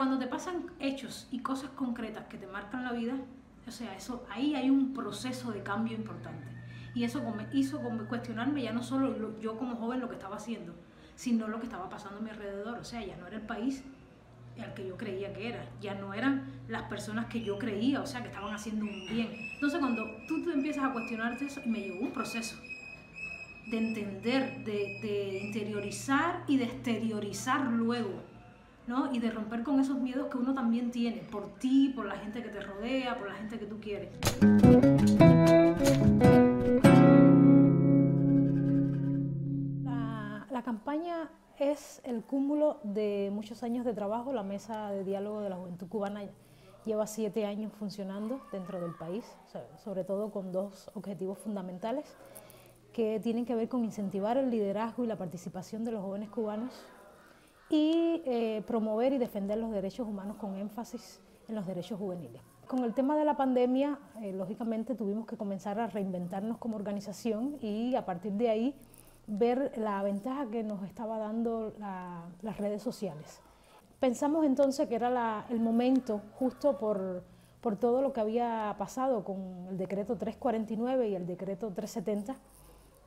cuando te pasan hechos y cosas concretas que te marcan la vida, o sea, eso, ahí hay un proceso de cambio importante. Y eso me hizo cuestionarme ya no solo yo como joven lo que estaba haciendo, sino lo que estaba pasando a mi alrededor. O sea, ya no era el país al que yo creía que era, ya no eran las personas que yo creía, o sea, que estaban haciendo un bien. Entonces, cuando tú te empiezas a cuestionarte eso, me llevó un proceso de entender, de, de interiorizar y de exteriorizar luego Y de romper con esos miedos que uno también tiene, por ti, por la gente que te rodea, por la gente que tú quieres. La, campaña es el cúmulo de muchos años de trabajo. La Mesa de Diálogo de la Juventud Cubana lleva siete años funcionando dentro del país, sobre todo con dos objetivos fundamentales que tienen que ver con incentivar el liderazgo y la participación de los jóvenes cubanos y eh, promover y defender los derechos humanos con énfasis en los derechos juveniles. Con el tema de la pandemia, eh, lógicamente tuvimos que comenzar a reinventarnos como organización y a partir de ahí ver la ventaja que nos estaba dando las redes sociales. Pensamos entonces que era el momento, justo por, por todo lo que había pasado con el decreto 349 y el decreto 370,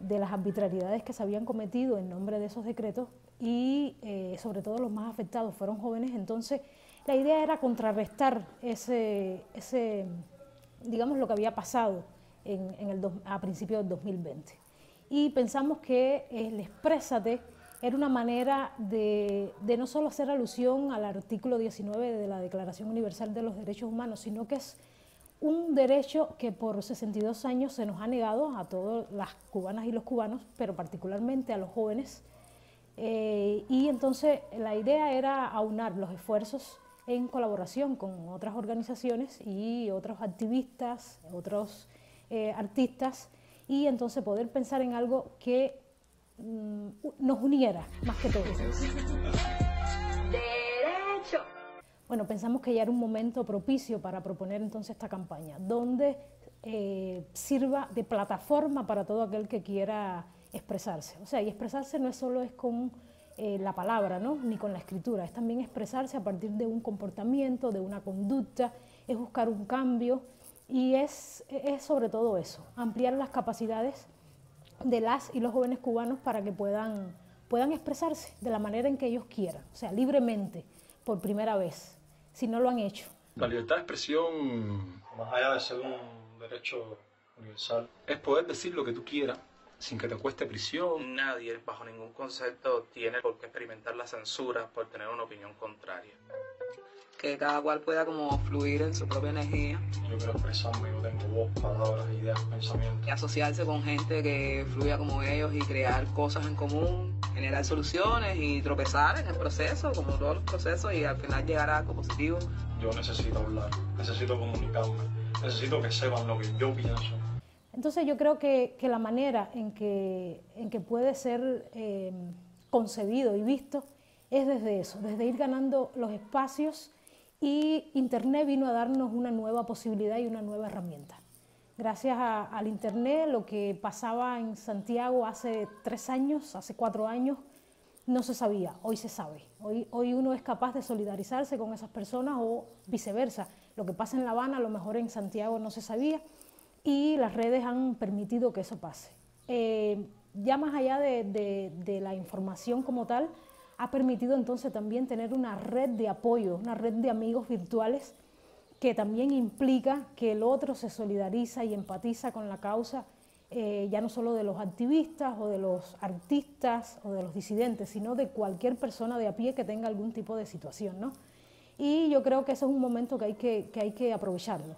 de las arbitrariedades que se habían cometido en nombre de esos decretos y eh, sobre todo los más afectados fueron jóvenes, entonces la idea era contrarrestar ese, ese digamos, lo que había pasado en, el a principios del 2020. Y pensamos que el exprésate era una manera de, de no solo hacer alusión al artículo 19 de la Declaración Universal de los Derechos Humanos, sino que es un derecho que por 62 años se nos ha negado a todas las cubanas y los cubanos, pero particularmente a los jóvenes. Eh, y entonces la idea era aunar los esfuerzos en colaboración con otras organizaciones y otros activistas, otros eh, artistas, y entonces poder pensar en algo que mm, nos uniera más que todo. Bueno, pensamos que ya era un momento propicio para proponer entonces esta campaña, donde eh, sirva de plataforma para todo aquel que quiera expresarse. O sea, y expresarse no es solo es con eh, la palabra, ¿no? ni con la escritura, es también expresarse a partir de un comportamiento, de una conducta, es buscar un cambio y es, es sobre todo eso, ampliar las capacidades de las y los jóvenes cubanos para que puedan, puedan expresarse de la manera en que ellos quieran, o sea, libremente, por primera vez si no lo han hecho. La libertad de expresión, más allá de ser un derecho universal, es poder decir lo que tú quieras sin que te cueste prisión. Nadie, bajo ningún concepto, tiene por qué experimentar la censura por tener una opinión contraria que cada cual pueda como fluir en su propia energía. Yo quiero expresarme, yo tengo voz, palabras, ideas, pensamientos. Y asociarse con gente que fluya como ellos y crear cosas en común, generar soluciones y tropezar en el proceso, como todos los procesos, y al final llegar a algo positivo. Yo necesito hablar, necesito comunicarme, necesito que sepan lo que yo pienso. Entonces yo creo que, que la manera en que, en que puede ser eh, concebido y visto es desde eso, desde ir ganando los espacios y Internet vino a darnos una nueva posibilidad y una nueva herramienta. Gracias al Internet, lo que pasaba en Santiago hace tres años, hace cuatro años, no se sabía, hoy se sabe. Hoy, hoy uno es capaz de solidarizarse con esas personas o viceversa. Lo que pasa en La Habana a lo mejor en Santiago no se sabía y las redes han permitido que eso pase. Eh, ya más allá de la información como tal, ha permitido entonces también tener una red de apoyo, una red de amigos virtuales que también implica que el otro se solidariza y empatiza con la causa, eh, ya no solo de los activistas o de los artistas o de los disidentes, sino de cualquier persona de a pie que tenga algún tipo de situación. ¿no? Y yo creo que ese es un momento que hay que, que, hay que aprovecharlo.